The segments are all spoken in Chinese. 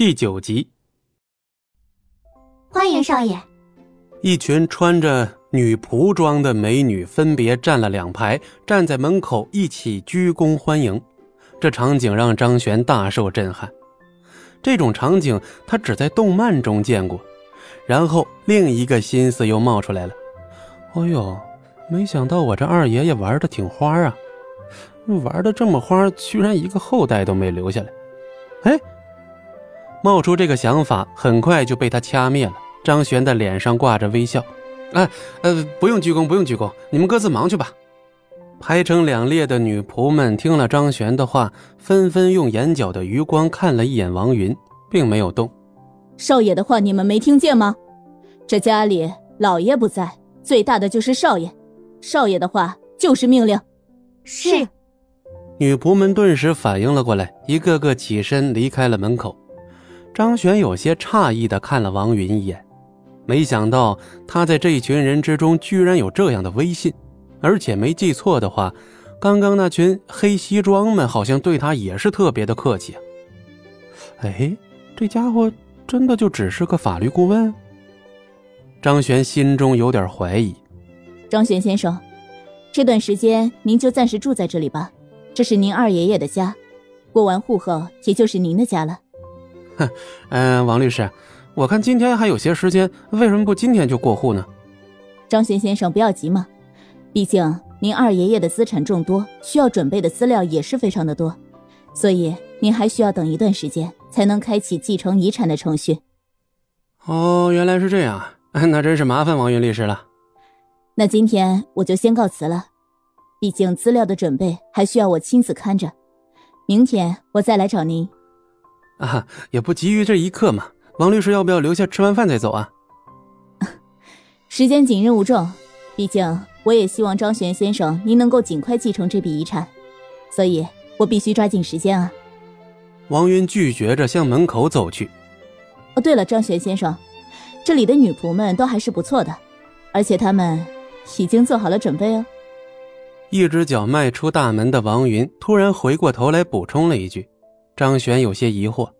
第九集，欢迎少爷。一群穿着女仆装的美女分别站了两排，站在门口一起鞠躬欢迎。这场景让张璇大受震撼。这种场景他只在动漫中见过。然后另一个心思又冒出来了：“哦呦，没想到我这二爷爷玩的挺花啊！玩的这么花，居然一个后代都没留下来。”哎。冒出这个想法，很快就被他掐灭了。张璇的脸上挂着微笑，哎，呃，不用鞠躬，不用鞠躬，你们各自忙去吧。排成两列的女仆们听了张璇的话，纷纷用眼角的余光看了一眼王云，并没有动。少爷的话你们没听见吗？这家里老爷不在，最大的就是少爷，少爷的话就是命令。是。女仆们顿时反应了过来，一个个起身离开了门口。张璇有些诧异的看了王云一眼，没想到他在这一群人之中居然有这样的威信，而且没记错的话，刚刚那群黑西装们好像对他也是特别的客气啊。哎，这家伙真的就只是个法律顾问？张璇心中有点怀疑。张璇先生，这段时间您就暂时住在这里吧，这是您二爷爷的家，过完户后也就是您的家了。哼，嗯，王律师，我看今天还有些时间，为什么不今天就过户呢？张璇先生，不要急嘛，毕竟您二爷爷的资产众多，需要准备的资料也是非常的多，所以您还需要等一段时间才能开启继承遗产的程序。哦，原来是这样，那真是麻烦王云律师了。那今天我就先告辞了，毕竟资料的准备还需要我亲自看着，明天我再来找您。啊，也不急于这一刻嘛。王律师，要不要留下吃完饭再走啊？时间紧，任务重，毕竟我也希望张璇先生您能够尽快继承这笔遗产，所以我必须抓紧时间啊。王云拒绝着向门口走去。哦，对了，张璇先生，这里的女仆们都还是不错的，而且她们已经做好了准备哦。一只脚迈出大门的王云突然回过头来补充了一句。张璇有些疑惑，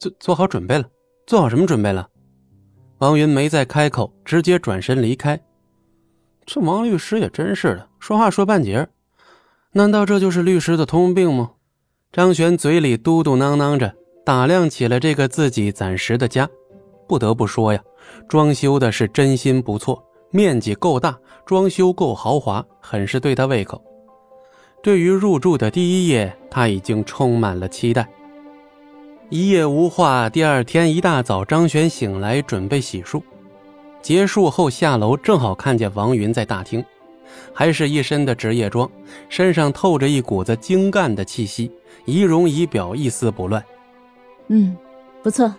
做做好准备了？做好什么准备了？王云没再开口，直接转身离开。这王律师也真是的，说话说半截难道这就是律师的通病吗？张璇嘴里嘟嘟囔囔着，打量起了这个自己暂时的家。不得不说呀，装修的是真心不错，面积够大，装修够豪华，很是对他胃口。对于入住的第一夜，他已经充满了期待。一夜无话，第二天一大早，张璇醒来准备洗漱，结束后下楼，正好看见王云在大厅，还是一身的职业装，身上透着一股子精干的气息，仪容仪表一丝不乱。嗯，不错，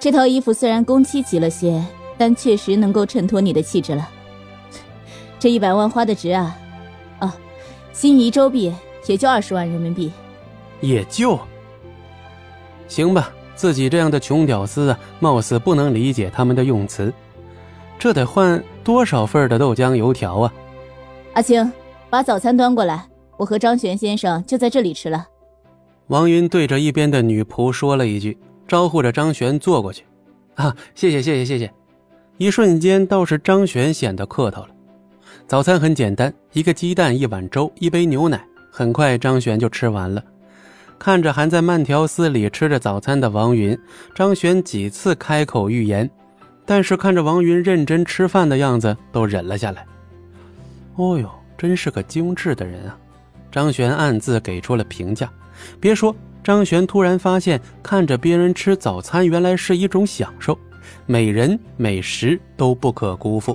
这套衣服虽然工期急了些，但确实能够衬托你的气质了。这一百万花的值啊！啊，心仪周币也就二十万人民币，也就。行吧，自己这样的穷屌丝啊，貌似不能理解他们的用词。这得换多少份的豆浆油条啊！阿青，把早餐端过来，我和张璇先生就在这里吃了。王云对着一边的女仆说了一句，招呼着张璇坐过去。啊，谢谢谢谢谢谢！一瞬间，倒是张璇显得客套了。早餐很简单，一个鸡蛋，一碗粥，一杯牛奶。很快，张璇就吃完了。看着还在慢条斯理吃着早餐的王云，张璇几次开口欲言，但是看着王云认真吃饭的样子，都忍了下来。哦呦，真是个精致的人啊！张璇暗自给出了评价。别说，张璇突然发现，看着别人吃早餐原来是一种享受，美人美食都不可辜负。